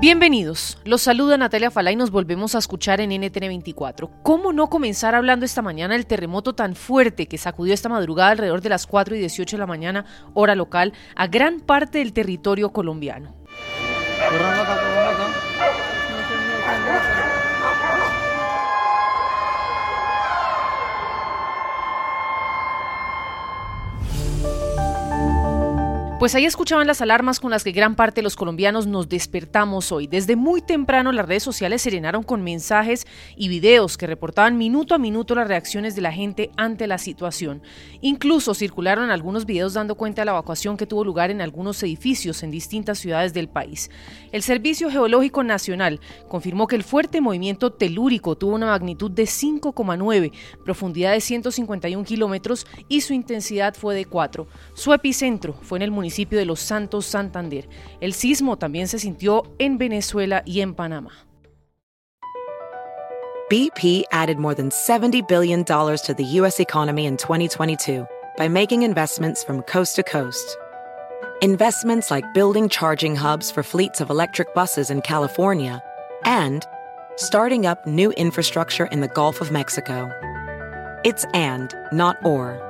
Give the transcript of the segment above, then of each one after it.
Bienvenidos, los saluda Natalia Fala y nos volvemos a escuchar en NTN 24. ¿Cómo no comenzar hablando esta mañana del terremoto tan fuerte que sacudió esta madrugada alrededor de las 4 y 18 de la mañana, hora local, a gran parte del territorio colombiano? Pues ahí escuchaban las alarmas con las que gran parte de los colombianos nos despertamos hoy. Desde muy temprano las redes sociales se llenaron con mensajes y videos que reportaban minuto a minuto las reacciones de la gente ante la situación. Incluso circularon algunos videos dando cuenta de la evacuación que tuvo lugar en algunos edificios en distintas ciudades del país. El Servicio Geológico Nacional confirmó que el fuerte movimiento telúrico tuvo una magnitud de 5,9, profundidad de 151 kilómetros y su intensidad fue de 4. Su epicentro fue en el municipio municipio de Los Santos, Santander. El sismo también se sintió en Venezuela y en Panamá. BP added more than $70 billion to the U.S. economy in 2022 by making investments from coast to coast. Investments like building charging hubs for fleets of electric buses in California and starting up new infrastructure in the Gulf of Mexico. It's and, not or.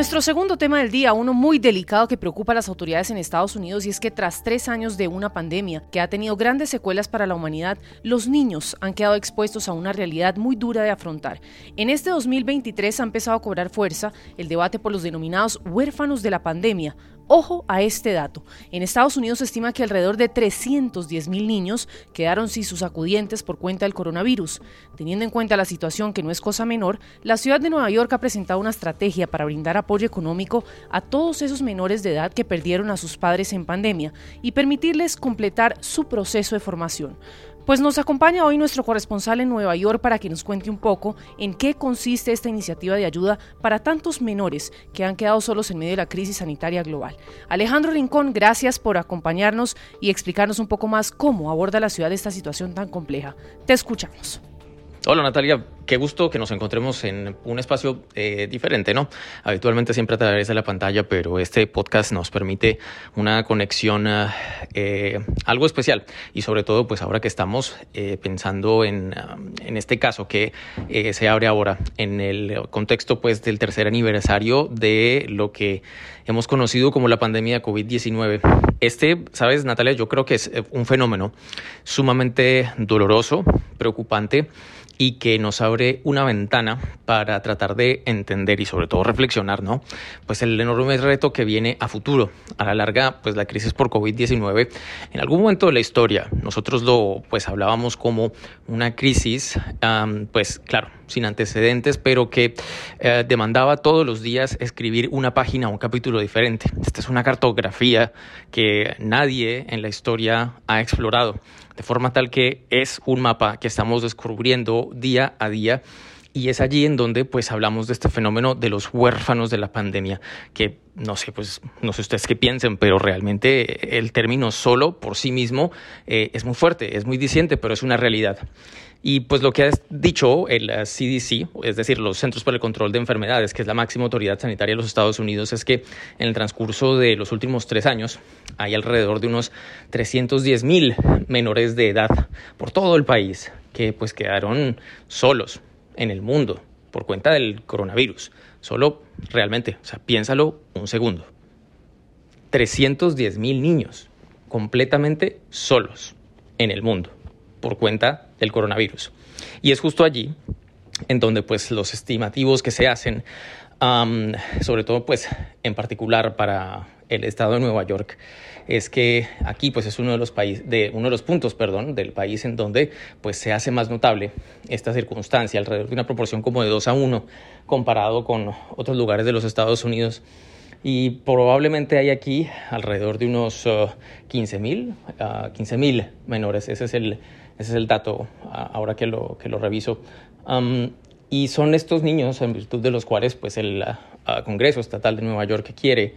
Nuestro segundo tema del día, uno muy delicado que preocupa a las autoridades en Estados Unidos y es que tras tres años de una pandemia que ha tenido grandes secuelas para la humanidad, los niños han quedado expuestos a una realidad muy dura de afrontar. En este 2023 ha empezado a cobrar fuerza el debate por los denominados huérfanos de la pandemia, Ojo a este dato. En Estados Unidos se estima que alrededor de 310 mil niños quedaron sin sus acudientes por cuenta del coronavirus. Teniendo en cuenta la situación que no es cosa menor, la ciudad de Nueva York ha presentado una estrategia para brindar apoyo económico a todos esos menores de edad que perdieron a sus padres en pandemia y permitirles completar su proceso de formación. Pues nos acompaña hoy nuestro corresponsal en Nueva York para que nos cuente un poco en qué consiste esta iniciativa de ayuda para tantos menores que han quedado solos en medio de la crisis sanitaria global. Alejandro Rincón, gracias por acompañarnos y explicarnos un poco más cómo aborda la ciudad esta situación tan compleja. Te escuchamos. Hola Natalia, qué gusto que nos encontremos en un espacio eh, diferente, ¿no? Habitualmente siempre a través de la pantalla, pero este podcast nos permite una conexión eh, algo especial y sobre todo pues ahora que estamos eh, pensando en, en, este caso que se abre ahora en el contexto pues del tercer aniversario de lo que hemos conocido como la pandemia COVID-19. Este, sabes Natalia, yo creo que es un fenómeno sumamente doloroso, preocupante y que nos abre una ventana para tratar de entender y sobre todo reflexionar, ¿no? Pues el enorme reto que viene a futuro. A la larga, pues la crisis por COVID-19, en algún momento de la historia, nosotros lo pues hablábamos como una crisis, pues claro, sin antecedentes, pero que eh, demandaba todos los días escribir una página un capítulo diferente. Esta es una cartografía que nadie en la historia ha explorado de forma tal que es un mapa que estamos descubriendo día a día y es allí en donde pues hablamos de este fenómeno de los huérfanos de la pandemia, que no sé, pues no sé ustedes qué piensen, pero realmente el término solo por sí mismo eh, es muy fuerte, es muy diciente, pero es una realidad. Y pues lo que ha dicho el CDC, es decir, los Centros para el Control de Enfermedades, que es la máxima autoridad sanitaria de los Estados Unidos, es que en el transcurso de los últimos tres años hay alrededor de unos 310 mil menores de edad por todo el país que pues quedaron solos en el mundo por cuenta del coronavirus. Solo realmente, o sea, piénsalo un segundo. 310 mil niños completamente solos en el mundo por cuenta del coronavirus. Y es justo allí en donde pues los estimativos que se hacen, sobre todo pues en particular para el estado de Nueva York, es que aquí pues es uno de los países de uno de los puntos, perdón, del país en donde pues se hace más notable esta circunstancia, alrededor de una proporción como de 2 a 1 comparado con otros lugares de los Estados Unidos. Y probablemente hay aquí alrededor de unos 15 uh, mil, uh, mil menores. Ese es el, ese es el dato ahora que lo, que lo reviso. y son estos niños en virtud de los cuales pues el Congreso Estatal de Nueva York quiere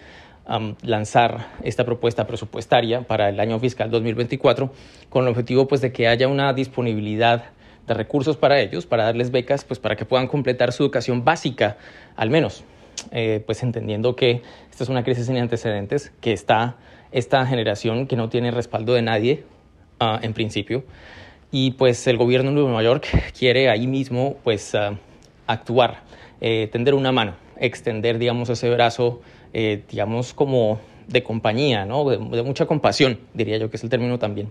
lanzar esta propuesta presupuestaria para el año fiscal 2024 con el objetivo pues, de que haya una disponibilidad de recursos para ellos, para darles becas, pues para que puedan completar su educación básica, al menos, eh, pues entendiendo que esta es una crisis sin antecedentes, que está esta generación que no tiene respaldo de nadie, ah, en principio, y pues el gobierno de Nueva York quiere ahí mismo pues ah, actuar, eh, tender una mano, extender, digamos, ese brazo, eh, digamos, como de compañía, ¿no? de mucha compasión, diría yo que es el término también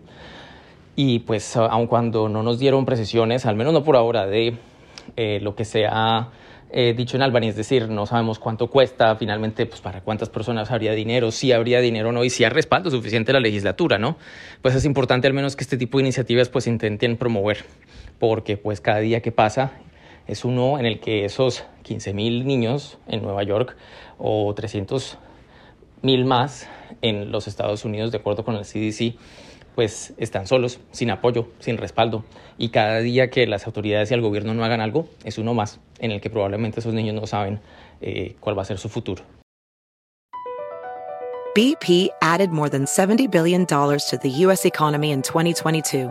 y pues aun cuando no nos dieron precisiones, al menos no por ahora, de eh, lo que se ha eh, dicho en Albany, es decir, no sabemos cuánto cuesta, finalmente, pues para cuántas personas habría dinero, si habría dinero o no, y si hay respaldo suficiente la legislatura, ¿no? Pues es importante al menos que este tipo de iniciativas pues intenten promover, porque pues cada día que pasa es uno en el que esos 15 mil niños en Nueva York o 300 mil más en los Estados Unidos, de acuerdo con el CDC, pues están solos, sin apoyo, sin respaldo. Y cada día que las autoridades y el gobierno no hagan algo, es uno más en el que probablemente esos niños no saben eh, cuál va a ser su futuro. BP added more than $70 billion to the U.S. economy in 2022.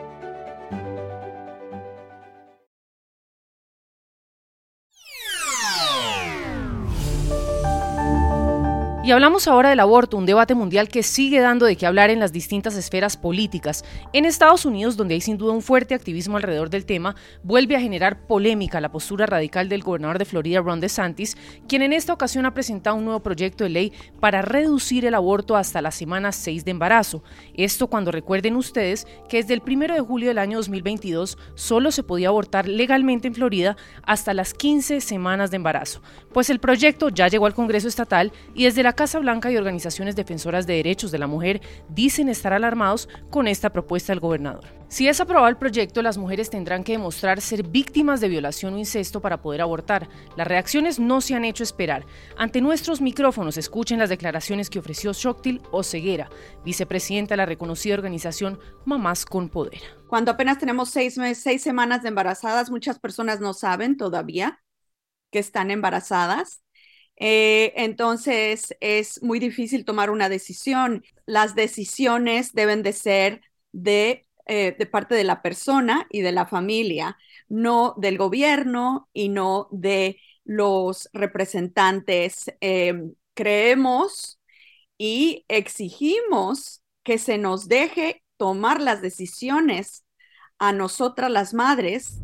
Y hablamos ahora del aborto, un debate mundial que sigue dando de qué hablar en las distintas esferas políticas. En Estados Unidos, donde hay sin duda un fuerte activismo alrededor del tema, vuelve a generar polémica la postura radical del gobernador de Florida, Ron DeSantis, quien en esta ocasión ha presentado un nuevo proyecto de ley para reducir el aborto hasta la semana 6 de embarazo. Esto cuando recuerden ustedes que desde el 1 de julio del año 2022 solo se podía abortar legalmente en Florida hasta las 15 semanas de embarazo. Pues el proyecto ya llegó al Congreso Estatal y desde la Casa Blanca y organizaciones defensoras de derechos de la mujer dicen estar alarmados con esta propuesta del gobernador. Si es aprobado el proyecto, las mujeres tendrán que demostrar ser víctimas de violación o incesto para poder abortar. Las reacciones no se han hecho esperar. Ante nuestros micrófonos, escuchen las declaraciones que ofreció Shoktil Oseguera, vicepresidenta de la reconocida organización Mamás con Poder. Cuando apenas tenemos seis semanas de embarazadas, muchas personas no saben todavía que están embarazadas eh, entonces es muy difícil tomar una decisión. Las decisiones deben de ser de, eh, de parte de la persona y de la familia, no del gobierno y no de los representantes. Em, creemos y exigimos que se nos deje tomar las decisiones a nosotras las madres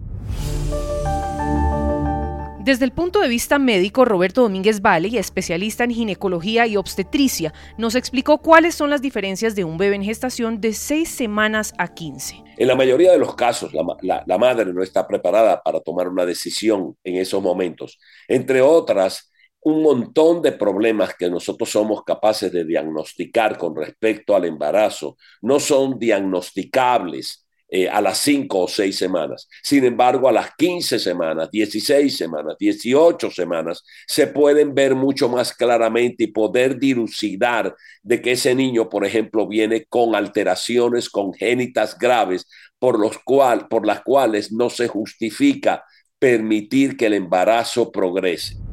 desde el punto de vista médico, Roberto Domínguez Valle, especialista en ginecología y obstetricia, nos explicó cuáles son las diferencias de un bebé en gestación de 6 semanas a 15. En la mayoría de los casos, la, madre no está preparada para tomar una decisión en esos momentos. Entre otras, un montón de problemas que nosotros somos capaces de diagnosticar con respecto al embarazo no son diagnosticables eh, a las 5 o 6 semanas. Sin embargo, a las 15 semanas, 16 semanas, 18 semanas, se pueden ver mucho más claramente y poder dilucidar de que ese niño, por ejemplo, viene con alteraciones congénitas graves por, los cual, por las cuales no se justifica permitir que el embarazo progrese.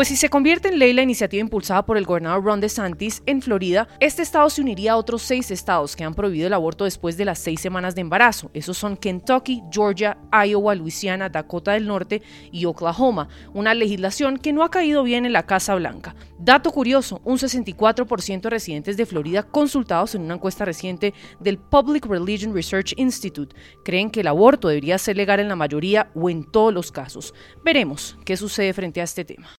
Pues si se convierte en ley la iniciativa impulsada por el gobernador Ron DeSantis en Florida, este estado se uniría a otros seis estados que han prohibido el aborto después de las seis semanas de embarazo. Esos son Kentucky, Georgia, Iowa, Luisiana, Dakota del Norte y Oklahoma, una legislación que no ha caído bien en la Casa Blanca. Dato curioso, un 64% de residentes de Florida consultados en una encuesta reciente del Public Religion Research Institute creen que el aborto debería ser legal en la mayoría o en todos los casos. Veremos qué sucede frente a este tema.